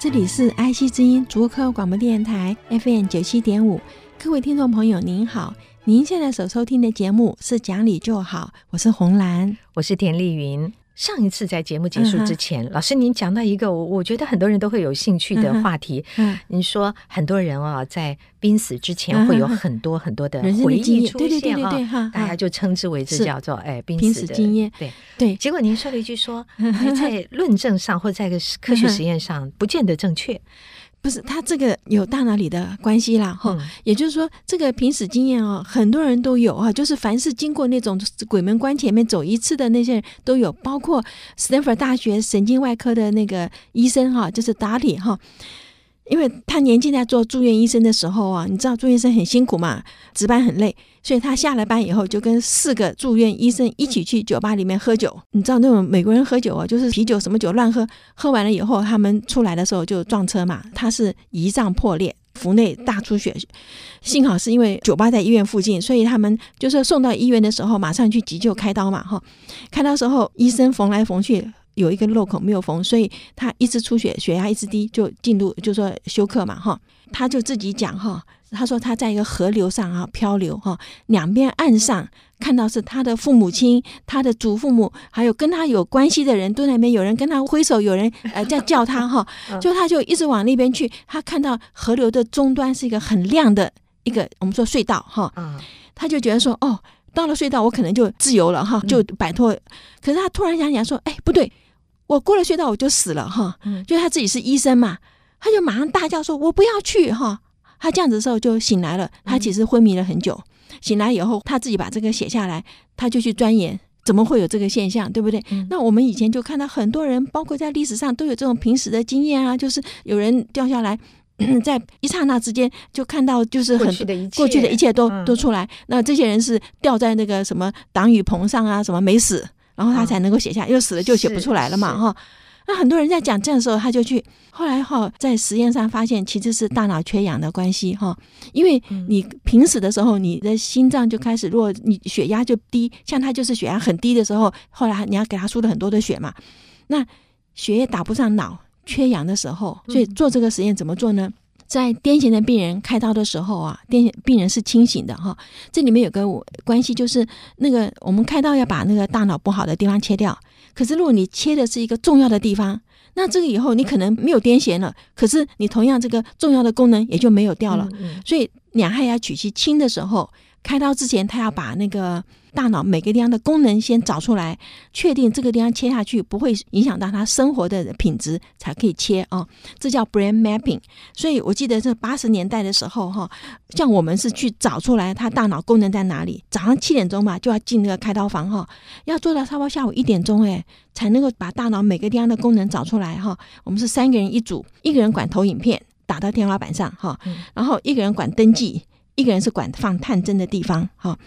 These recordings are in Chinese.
这里是爱惜之音竹科广播电台 FM 九七点五，各位听众朋友您好，您现在所收听的节目是《讲理就好》，我是红兰，我是田丽云。上一次在节目结束之前，嗯、老师您讲到一个我我觉得很多人都会有兴趣的话题。嗯，您说很多人啊，在濒死之前会有很多很多的回忆出现啊，大家就称之为这叫做哎濒死的经验。对。对，结果您说了一句说，在论证上或在一个科学实验上不见得正确。不是，他这个有大脑里的关系啦，哈、嗯，也就是说，这个平时经验哦，很多人都有啊，就是凡是经过那种鬼门关前面走一次的那些人都有，包括斯坦福大学神经外科的那个医生哈，就是达里哈。因为他年轻在做住院医生的时候啊，你知道住院医生很辛苦嘛，值班很累，所以他下了班以后就跟四个住院医生一起去酒吧里面喝酒。你知道那种美国人喝酒啊，就是啤酒什么酒乱喝，喝完了以后他们出来的时候就撞车嘛。他是胰脏破裂，腹内大出血，幸好是因为酒吧在医院附近，所以他们就是送到医院的时候马上去急救开刀嘛，哈，开刀时候医生缝来缝去。有一个漏口没有缝，所以他一直出血，血压一直低，就进入就说休克嘛哈。他就自己讲哈，他说他在一个河流上啊漂流哈，两边岸上看到是他的父母亲、他的祖父母，还有跟他有关系的人都在那边，有人跟他挥手，有人呃在叫他哈，就他就一直往那边去。他看到河流的终端是一个很亮的一个我们说隧道哈，他就觉得说哦，到了隧道我可能就自由了哈，就摆脱。可是他突然想起来说，哎不对。我过了隧道我就死了哈，就他自己是医生嘛，他就马上大叫说：“我不要去哈！”他这样子的时候就醒来了，他其实昏迷了很久。醒来以后，他自己把这个写下来，他就去钻研怎么会有这个现象，对不对？那我们以前就看到很多人，包括在历史上都有这种平时的经验啊，就是有人掉下来，在一刹那之间就看到就是很过去的一切，过去的一切都都出来。那这些人是掉在那个什么挡雨棚上啊，什么没死。然后他才能够写下，又死了就写不出来了嘛，哈。那很多人在讲这样的时候，他就去后来哈，在实验上发现其实是大脑缺氧的关系哈，因为你平时的时候，你的心脏就开始，如果你血压就低，像他就是血压很低的时候，后来你要给他输了很多的血嘛，那血液打不上脑，缺氧的时候，所以做这个实验怎么做呢？在癫痫的病人开刀的时候啊，癫痫病人是清醒的哈。这里面有个关系，就是那个我们开刀要把那个大脑不好的地方切掉。可是如果你切的是一个重要的地方，那这个以后你可能没有癫痫了，可是你同样这个重要的功能也就没有掉了。所以两害要取其轻的时候，开刀之前他要把那个。大脑每个地方的功能先找出来，确定这个地方切下去不会影响到他生活的品质，才可以切啊、哦。这叫 brain mapping。所以我记得这八十年代的时候，哈，像我们是去找出来他大脑功能在哪里。早上七点钟嘛，就要进那个开刀房哈，要做到差不多下午一点钟，哎，才能够把大脑每个地方的功能找出来哈。我们是三个人一组，一个人管投影片打到天花板上哈，然后一个人管登记，一个人是管放探针的地方哈。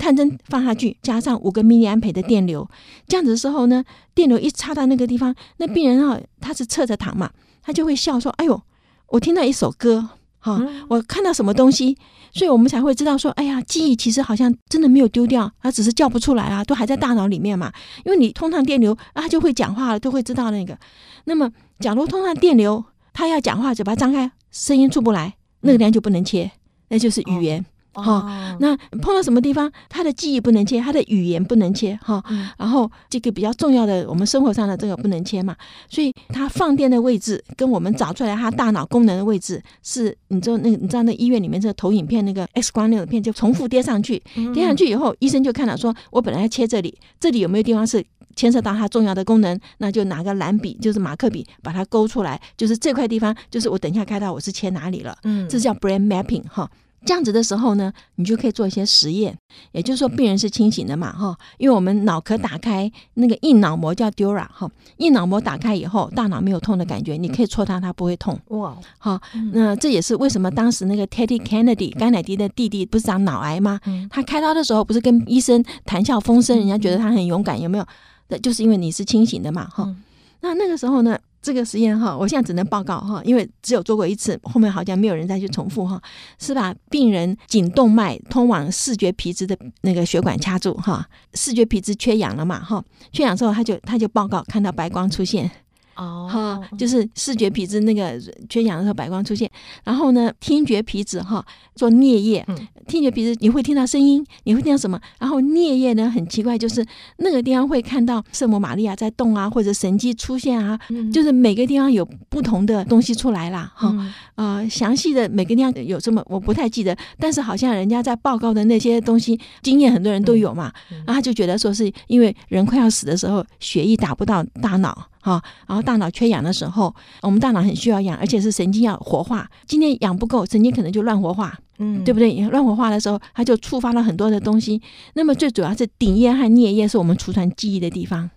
探针放下去，加上五个 milliampere 的电流，这样子的时候呢，电流一插到那个地方，那病人啊，他是侧着躺嘛，他就会笑说：“哎呦，我听到一首歌，哈，我看到什么东西，所以我们才会知道说，哎呀，记忆其实好像真的没有丢掉，他只是叫不出来啊，都还在大脑里面嘛。因为你通上电流，啊，他就会讲话了，都会知道那个。那么，假如通上电流，他要讲话，嘴巴张开，声音出不来，那个地方就不能切，那就是语言。”哈、哦，那碰到什么地方，他的记忆不能切，他的语言不能切，哈、嗯，然后这个比较重要的，我们生活上的这个不能切嘛，所以他放电的位置跟我们找出来他大脑功能的位置是，你知道那个你知道那医院里面这个投影片那个 X 光那个片就重复叠上去，叠上去以后，医生就看到说，我本来要切这里，这里有没有地方是牵涉到它重要的功能，那就拿个蓝笔，就是马克笔把它勾出来，就是这块地方，就是我等一下开到我是切哪里了，嗯，这叫 brain mapping 哈。这样子的时候呢，你就可以做一些实验，也就是说，病人是清醒的嘛，哈，因为我们脑壳打开那个硬脑膜叫 dura 哈，硬脑膜打开以后，大脑没有痛的感觉，你可以戳它，它不会痛。哇，好，那这也是为什么当时那个 Teddy Kennedy 甘乃迪的弟弟不是长脑癌吗？他开刀的时候不是跟医生谈笑风生，人家觉得他很勇敢，有没有？那就是因为你是清醒的嘛，哈。那那个时候呢？这个实验哈，我现在只能报告哈，因为只有做过一次，后面好像没有人再去重复哈。是把病人颈动脉通往视觉皮质的那个血管掐住哈，视觉皮质缺氧了嘛哈，缺氧之后他就他就报告看到白光出现。哦，哈，就是视觉皮质那个缺氧的时候，白光出现。然后呢，听觉皮质哈做颞叶，听觉皮质你会听到声音，你会听到什么？然后颞叶呢很奇怪，就是那个地方会看到圣母玛利亚在动啊，或者神迹出现啊，就是每个地方有不同的东西出来啦哈。呃，详细的每个地方有这么我不太记得，但是好像人家在报告的那些东西经验很多人都有嘛，然后他就觉得说是因为人快要死的时候，血液打不到大脑。好，然后大脑缺氧的时候，我们大脑很需要氧，而且是神经要活化。今天氧不够，神经可能就乱活化，嗯，对不对？乱活化的时候，它就触发了很多的东西。那么最主要是顶叶和颞叶是我们储存记忆的地方，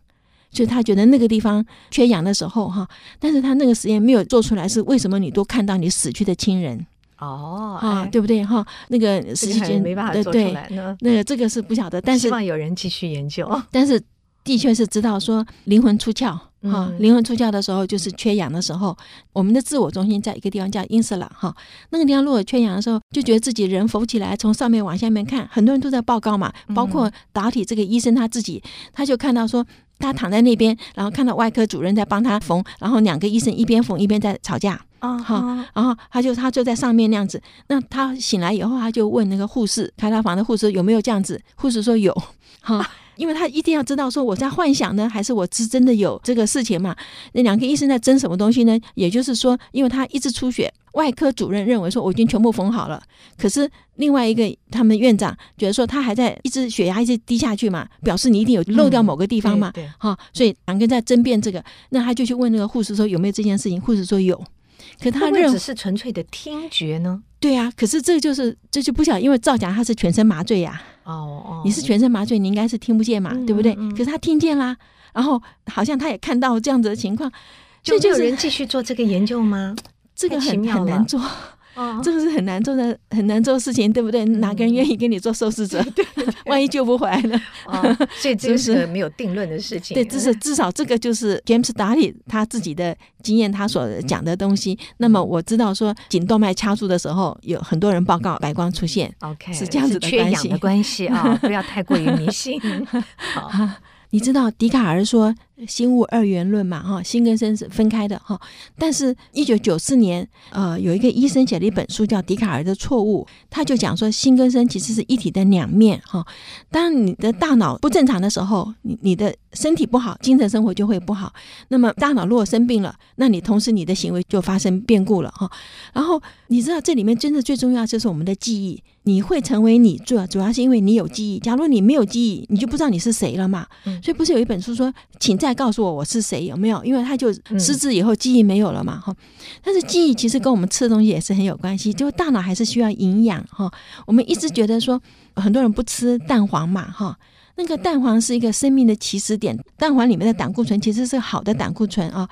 所以他觉得那个地方缺氧的时候，哈，但是他那个实验没有做出来，是为什么？你都看到你死去的亲人哦，啊，对不对？哈，那个实际间没办法做出来呢。那个这个是不晓得，但是希望有人继续研究。但是的确是知道说灵魂出窍。哈，灵魂出窍的时候就是缺氧的时候。我们的自我中心在一个地方叫 insula 哈，那个地方如果缺氧的时候，就觉得自己人浮起来，从上面往下面看，很多人都在报告嘛，包括导体这个医生他自己，他就看到说他躺在那边，然后看到外科主任在帮他缝，然后两个医生一边缝一边在吵架啊，好，然后他就他就在上面那样子。那他醒来以后，他就问那个护士，开他房的护士有没有这样子？护士说有，哈。因为他一定要知道说我在幻想呢，还是我是真的有这个事情嘛？那两个医生在争什么东西呢？也就是说，因为他一直出血，外科主任认为说我已经全部缝好了，可是另外一个他们院长觉得说他还在一直血压一直低下去嘛，表示你一定有漏掉某个地方嘛，哈、嗯，所以两个人在争辩这个，那他就去问那个护士说有没有这件事情，护士说有，可他认为只是纯粹的听觉呢？对啊，可是这就是这就不晓得，因为造假他是全身麻醉呀、啊。哦哦，你是全身麻醉，你应该是听不见嘛，嗯、对不对？可是他听见啦，然后好像他也看到这样子的情况，就有人继续做这个研究吗？这个很很难做。哦，这个是很难做的，很难做的事情，对不对？哪个人愿意跟你做受试者？对，万一救不回来呢？哦，所以这个是没有定论的事情。对，至少至少这个就是 James Darty 他自己的经验，他所讲的东西。那么我知道说，颈动脉掐住的时候，有很多人报告白光出现。OK，是这样子的关系，缺氧的关系啊，不要太过于迷信。好，你知道笛卡尔说。心物二元论嘛，哈，心跟身是分开的，哈。但是，一九九四年，呃，有一个医生写了一本书，叫《笛卡尔的错误》，他就讲说，心跟身其实是一体的两面，哈。当你的大脑不正常的时候，你你的身体不好，精神生活就会不好。那么，大脑如果生病了，那你同时你的行为就发生变故了，哈。然后，你知道这里面真的最重要就是我们的记忆，你会成为你，主要主要是因为你有记忆。假如你没有记忆，你就不知道你是谁了嘛。所以，不是有一本书说，请在。再告诉我我是谁有没有？因为他就失智以后记忆没有了嘛哈。但是记忆其实跟我们吃的东西也是很有关系，就大脑还是需要营养哈。我们一直觉得说很多人不吃蛋黄嘛哈，那个蛋黄是一个生命的起始点，蛋黄里面的胆固醇其实是好的胆固醇啊，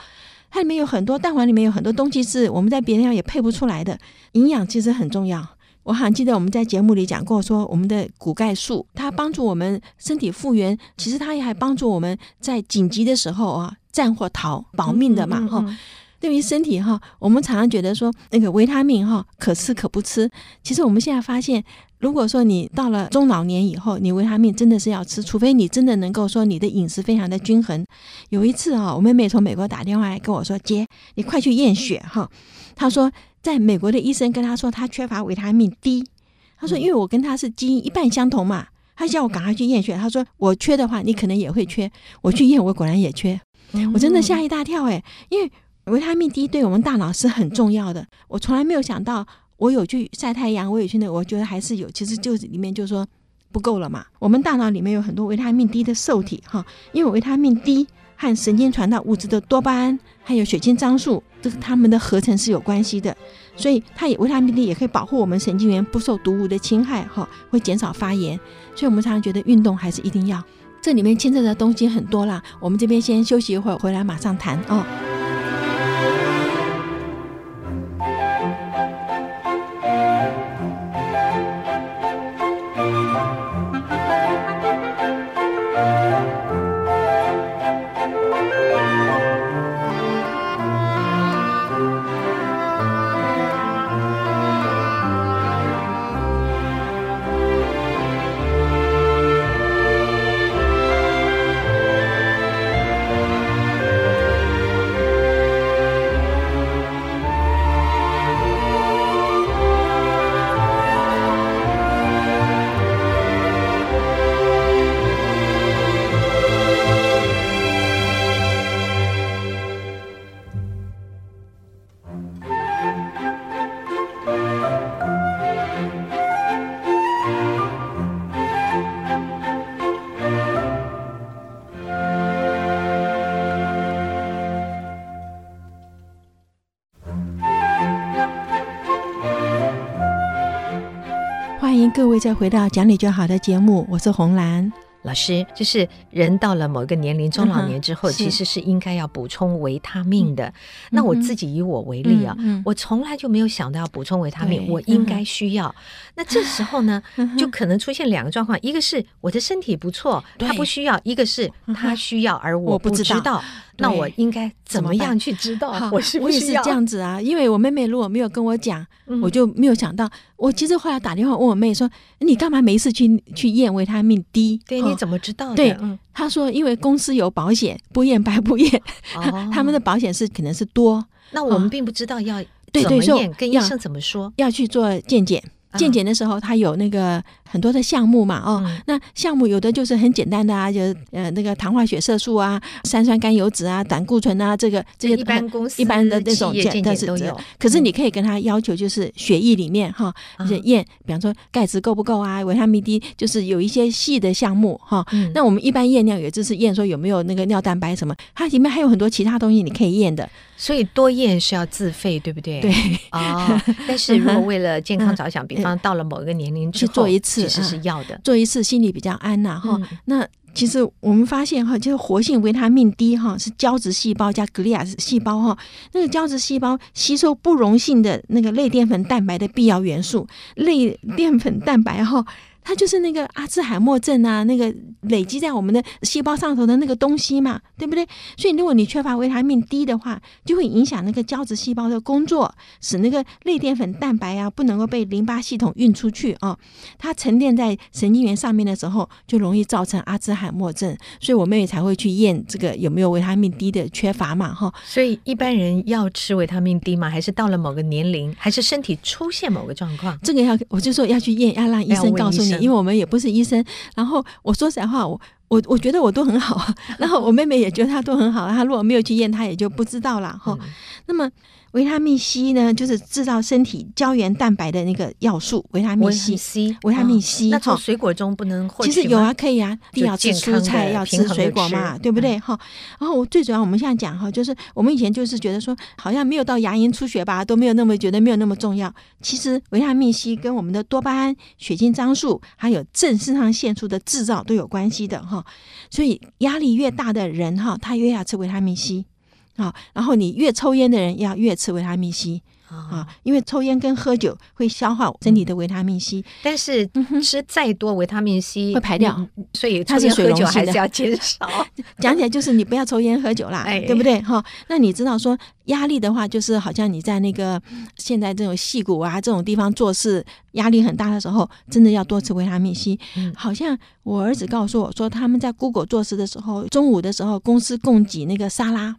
它里面有很多蛋黄里面有很多东西是我们在别的地方也配不出来的，营养其实很重要。我好像记得我们在节目里讲过，说我们的骨钙素它帮助我们身体复原，其实它也还帮助我们在紧急的时候啊战或逃保命的嘛哈。对于身体哈，我们常常觉得说那个维他命哈可吃可不吃，其实我们现在发现，如果说你到了中老年以后，你维他命真的是要吃，除非你真的能够说你的饮食非常的均衡。有一次啊，我妹妹从美国打电话来跟我说：“姐，你快去验血哈。”她说。在美国的医生跟他说他缺乏维他命 D，他说因为我跟他是基因一半相同嘛，他叫我赶快去验血。他说我缺的话，你可能也会缺。我去验，我果然也缺，我真的吓一大跳诶，因为维他命 D 对我们大脑是很重要的。我从来没有想到，我有去晒太阳，我有去那，我觉得还是有，其实就是里面就是说不够了嘛。我们大脑里面有很多维他命 D 的受体哈，因为维他命 D。和神经传导物质的多巴胺，还有血清张素，这个它们的合成是有关系的。所以它也维他命 D 也可以保护我们神经元不受毒物的侵害，哈，会减少发炎。所以我们常常觉得运动还是一定要。这里面牵扯的东西很多啦，我们这边先休息一会儿，回来马上谈哦。各位再回到讲理就好的节目，我是红兰。老师。就是人到了某一个年龄，中老年之后，其实是应该要补充维他命的。那我自己以我为例啊，我从来就没有想到要补充维他命，我应该需要。那这时候呢，就可能出现两个状况：一个是我的身体不错，他不需要；一个是他需要，而我不知道。那我应该怎么样去知道？我是不是我也是这样子啊？因为我妹妹如果没有跟我讲，我就没有想到。我其实后来打电话问我妹说：“你干嘛没事去去验维他命 D？” 对，你怎么知道的？对，他说因为公司有保险，不验白不验。他们的保险是可能是多。那我们并不知道要怎么验，跟医生怎么说？要去做健检。健检的时候，他有那个很多的项目嘛，哦，嗯、那项目有的就是很简单的啊，就呃那个糖化血色素啊、三酸甘油脂啊、胆固醇啊，这个这些一般公司一般的那种检测是都有。可是你可以跟他要求，就是血液里面哈，验、嗯，比方说钙质够不够啊，维他命 D，就是有一些细的项目哈。嗯、那我们一般验尿也就是验说有没有那个尿蛋白什么，它里面还有很多其他东西你可以验的。所以多验是要自费，对不对？对。哦，但是如果为了健康着想，比方到了某一个年龄去做一次，其实是要的。做一次心里比较安呐，哈。那其实我们发现哈，就是活性维他命 D 哈，是胶质细胞加格里亚细胞哈。那个胶质细胞吸收不溶性的那个类淀粉蛋白的必要元素，类淀粉蛋白哈。它就是那个阿兹海默症啊，那个累积在我们的细胞上头的那个东西嘛，对不对？所以如果你缺乏维他命 D 的话，就会影响那个胶质细胞的工作，使那个类淀粉蛋白啊不能够被淋巴系统运出去啊。它沉淀在神经元上面的时候，就容易造成阿兹海默症。所以我妹妹才会去验这个有没有维他命 D 的缺乏嘛，哈。所以一般人要吃维他命 D 吗？还是到了某个年龄，还是身体出现某个状况？这个要我就说要去验，要让医生告诉你。因为我们也不是医生，然后我说实在话，我我我觉得我都很好，然后我妹妹也觉得她都很好，她如果没有去验，她也就不知道了哈。嗯、那么。维他命 C 呢，就是制造身体胶原蛋白的那个要素。维他命 C，维他命 C，那从水果中不能获取？其实有啊，可以啊，一定要吃蔬菜，要吃水果嘛，对不对？哈。然后我最主要，我们现在讲哈，就是我们以前就是觉得说，好像没有到牙龈出血吧，都没有那么觉得没有那么重要。其实维他命 C 跟我们的多巴胺、血清张素还有正肾上腺素的制造都有关系的哈。所以压力越大的人哈，他越要吃维他命 C。啊，然后你越抽烟的人要越吃维他命 C 啊，因为抽烟跟喝酒会消耗身体的维他命 C，但是吃再多维他命 C 会排掉，所以它是喝酒还是要减少。讲起来就是你不要抽烟喝酒啦，对不对？哈，那你知道说压力的话，就是好像你在那个现在这种戏骨啊这种地方做事压力很大的时候，真的要多吃维他命 C。好像我儿子告诉我说，他们在 Google 做事的时候，中午的时候公司供给那个沙拉。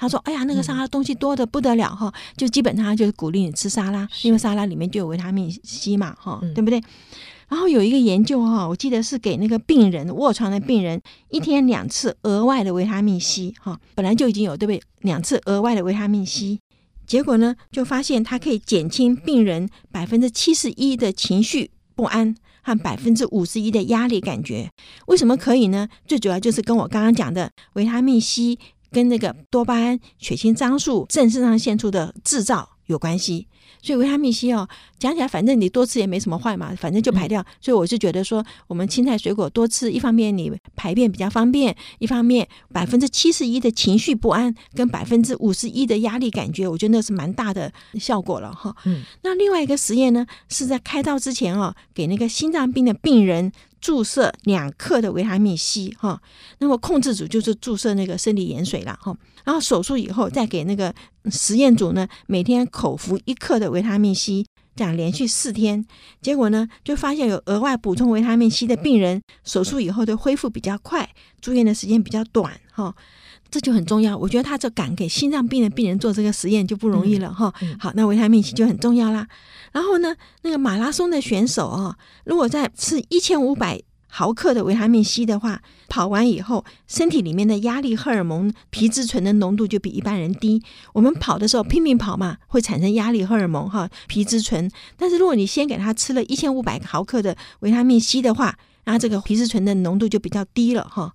他说：“哎呀，那个沙拉东西多得不得了哈，就基本上就是鼓励你吃沙拉，因为沙拉里面就有维他命 C 嘛，哈，对不对？然后有一个研究哈，我记得是给那个病人卧床的病人一天两次额外的维他命 C 哈，本来就已经有对不对？两次额外的维他命 C，结果呢，就发现它可以减轻病人百分之七十一的情绪不安，和百分之五十一的压力感觉。为什么可以呢？最主要就是跟我刚刚讲的维他命 C 跟那个多巴胺、血清张素、正肾上腺素的制造有关系。所以维他命 C 哦，讲起来反正你多吃也没什么坏嘛，反正就排掉。嗯、所以我就觉得说，我们青菜水果多吃，一方面你排便比较方便，一方面百分之七十一的情绪不安跟百分之五十一的压力感觉，我觉得那是蛮大的效果了哈。嗯，那另外一个实验呢，是在开刀之前哦，给那个心脏病的病人。注射两克的维他命 C 哈，那么控制组就是注射那个生理盐水了哈，然后手术以后再给那个实验组呢，每天口服一克的维他命 C，这样连续四天，结果呢就发现有额外补充维他命 C 的病人，手术以后的恢复比较快，住院的时间比较短哈。这就很重要，我觉得他这敢给心脏病的病人做这个实验就不容易了哈。嗯嗯、好，那维他命 C 就很重要啦。然后呢，那个马拉松的选手啊、哦，如果在吃一千五百毫克的维他命 C 的话，跑完以后，身体里面的压力荷尔蒙皮质醇的浓度就比一般人低。我们跑的时候拼命跑嘛，会产生压力荷尔蒙哈，皮质醇。但是如果你先给他吃了一千五百毫克的维他命 C 的话，然后这个皮质醇的浓度就比较低了哈。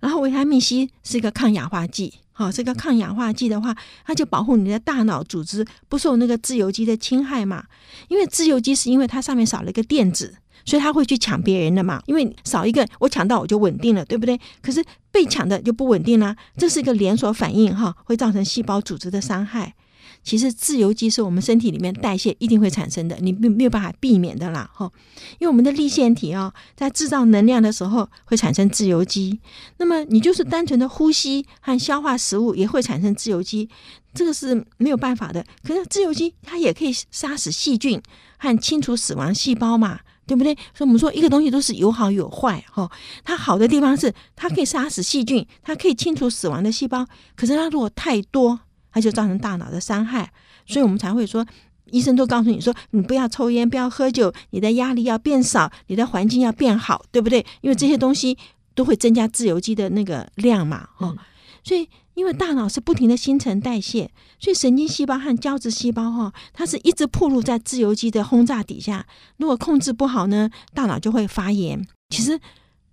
然后维他命 C 是一个抗氧化剂，好，这个抗氧化剂的话，它就保护你的大脑组织不受那个自由基的侵害嘛。因为自由基是因为它上面少了一个电子，所以他会去抢别人的嘛。因为少一个，我抢到我就稳定了，对不对？可是被抢的就不稳定啦，这是一个连锁反应哈，会造成细胞组织的伤害。其实自由基是我们身体里面代谢一定会产生的，你没没有办法避免的啦，哈。因为我们的粒线体啊，在制造能量的时候会产生自由基，那么你就是单纯的呼吸和消化食物也会产生自由基，这个是没有办法的。可是自由基它也可以杀死细菌和清除死亡细胞嘛，对不对？所以我们说一个东西都是有好有坏，哈。它好的地方是它可以杀死细菌，它可以清除死亡的细胞，可是它如果太多。它就造成大脑的伤害，所以我们才会说，医生都告诉你说，你不要抽烟，不要喝酒，你的压力要变少，你的环境要变好，对不对？因为这些东西都会增加自由基的那个量嘛，哈。所以，因为大脑是不停的新陈代谢，所以神经细胞和胶质细胞哈，它是一直暴露在自由基的轰炸底下。如果控制不好呢，大脑就会发炎。其实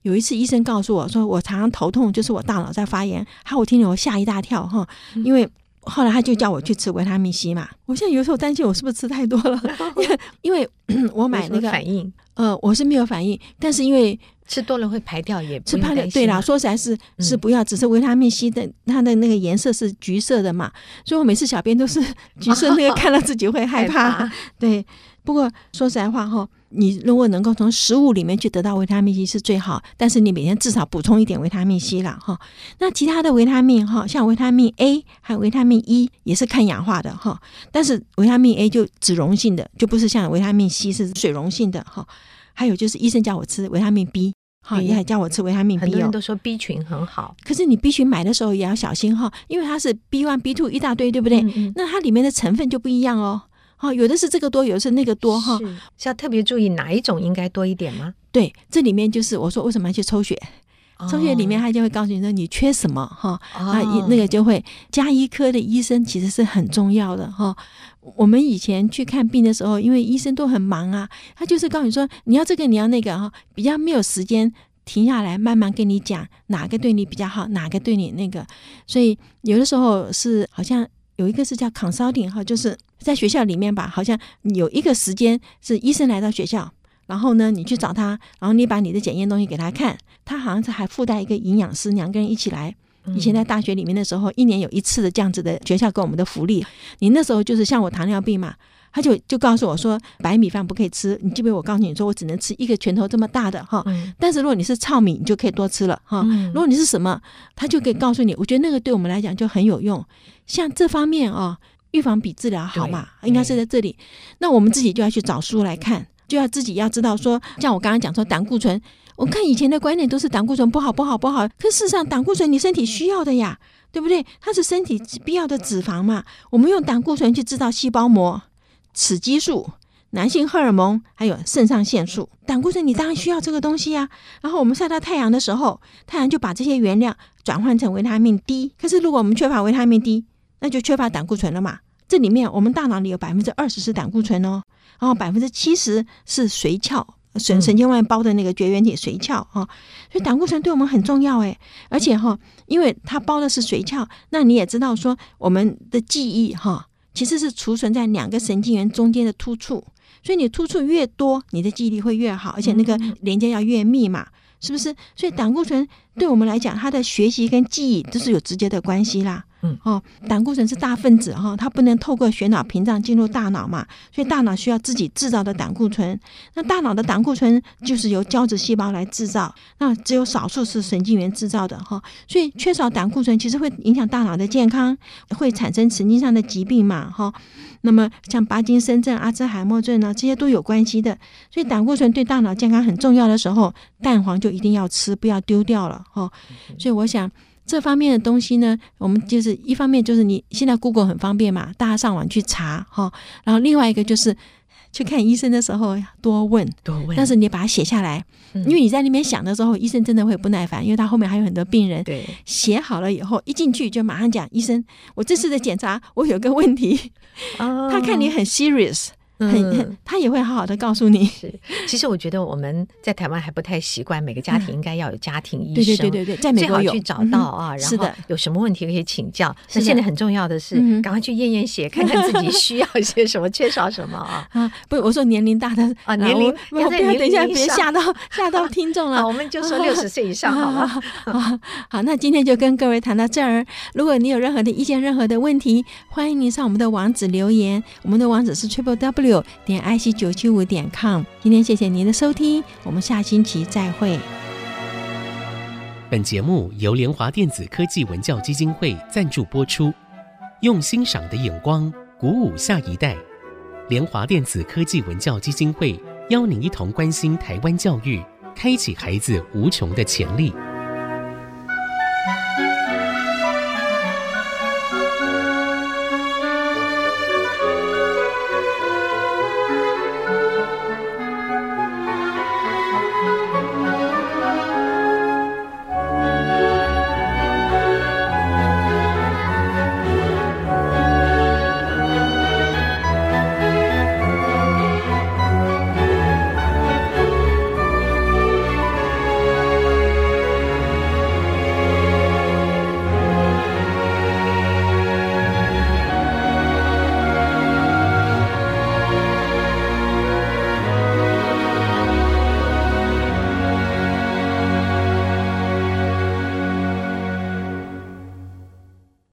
有一次医生告诉我说，我常常头痛，就是我大脑在发炎。哈我听了我吓一大跳哈，因为。后来他就叫我去吃维他命 C 嘛，我现在有时候担心我是不是吃太多了，因为因为我买那个反应，呃，我是没有反应，但是因为吃多了会排掉也吃排掉，对啦，说实在是是不要，只是维他命 C 的它的那个颜色是橘色的嘛，所以我每次小便都是橘色，那个 看到自己会害怕，害怕对。不过说实在话哈，你如果能够从食物里面去得到维他命 C 是最好，但是你每天至少补充一点维他命 C 啦哈。那其他的维他命哈，像维他命 A 还有维他命 E 也是抗氧化的哈，但是维他命 A 就脂溶性的，就不是像维他命 C 是水溶性的哈。还有就是医生叫我吃维他命 B 哈，也还叫我吃维他命 B 哦。很多人都说 B 群很好，可是你 B 群买的时候也要小心哈，因为它是 B one B two 一大堆，对不对？嗯嗯，那它里面的成分就不一样哦。哦，有的是这个多，有的是那个多哈，是，是要特别注意哪一种应该多一点吗？对，这里面就是我说为什么要去抽血，哦、抽血里面他就会告诉你说你缺什么哈，哦、啊，那个就会加医科的医生其实是很重要的哈。我们以前去看病的时候，因为医生都很忙啊，他就是告诉你说你要这个你要那个哈，比较没有时间停下来慢慢跟你讲哪个对你比较好，哪个对你那个，所以有的时候是好像。有一个是叫 consulting 哈，就是在学校里面吧，好像有一个时间是医生来到学校，然后呢，你去找他，然后你把你的检验东西给他看，他好像是还附带一个营养师，两个人一起来。以前在大学里面的时候，一年有一次的这样子的学校给我们的福利。你那时候就是像我糖尿病嘛。他就就告诉我说，白米饭不可以吃。你记不记得我告诉你说，我只能吃一个拳头这么大的哈。嗯、但是如果你是糙米，你就可以多吃了哈。嗯、如果你是什么，他就可以告诉你。我觉得那个对我们来讲就很有用。像这方面啊，预防比治疗好嘛，应该是在这里。那我们自己就要去找书来看，就要自己要知道说，像我刚刚讲说胆固醇，我看以前的观念都是胆固醇不好不好不好，可事实上胆固醇你身体需要的呀，对不对？它是身体必要的脂肪嘛。我们用胆固醇去制造细胞膜。雌激素、男性荷尔蒙，还有肾上腺素，胆固醇你当然需要这个东西呀。然后我们晒到太阳的时候，太阳就把这些原料转换成维他命 D。可是如果我们缺乏维他命 D，那就缺乏胆固醇了嘛。这里面我们大脑里有百分之二十是胆固醇哦，然后百分之七十是髓鞘神神经外包的那个绝缘体髓鞘啊，所以胆固醇对我们很重要诶，而且哈，因为它包的是髓鞘，那你也知道说我们的记忆哈，其实是储存在两个神经元中间的突触，所以你突触越多，你的记忆力会越好，而且那个连接要越密嘛。是不是？所以胆固醇对我们来讲，它的学习跟记忆都是有直接的关系啦。嗯，哦，胆固醇是大分子哈，它不能透过血脑屏障进入大脑嘛，所以大脑需要自己制造的胆固醇。那大脑的胆固醇就是由胶质细胞来制造，那只有少数是神经元制造的哈。所以缺少胆固醇其实会影响大脑的健康，会产生神经上的疾病嘛哈。那么像巴金森症、阿兹海默症呢，这些都有关系的。所以胆固醇对大脑健康很重要的时候，蛋黄就一定要吃，不要丢掉了哈。所以我想这方面的东西呢，我们就是一方面就是你现在 Google 很方便嘛，大家上网去查哈。然后另外一个就是去看医生的时候多问多问，但是你把它写下来，因为你在那边想的时候，医生真的会不耐烦，因为他后面还有很多病人。对，写好了以后一进去就马上讲，医生，我这次的检查我有个问题。哦，他看你很 serious。很很，他也会好好的告诉你。是，其实我觉得我们在台湾还不太习惯，每个家庭应该要有家庭医生。对对对对对，在美国有去找到啊，然后有什么问题可以请教。那现在很重要的是，赶快去验验血，看看自己需要些什么，缺少什么啊。啊，不，我说年龄大的啊，年龄不要等一下，别吓到吓到听众了。我们就说六十岁以上好了。好，好，那今天就跟各位谈到这儿。如果你有任何的意见、任何的问题，欢迎您上我们的网址留言。我们的网址是 triple w 点 i。九七五点 com，今天谢谢您的收听，我们下星期再会。本节目由联华电子科技文教基金会赞助播出，用欣赏的眼光鼓舞下一代。联华电子科技文教基金会邀您一同关心台湾教育，开启孩子无穷的潜力。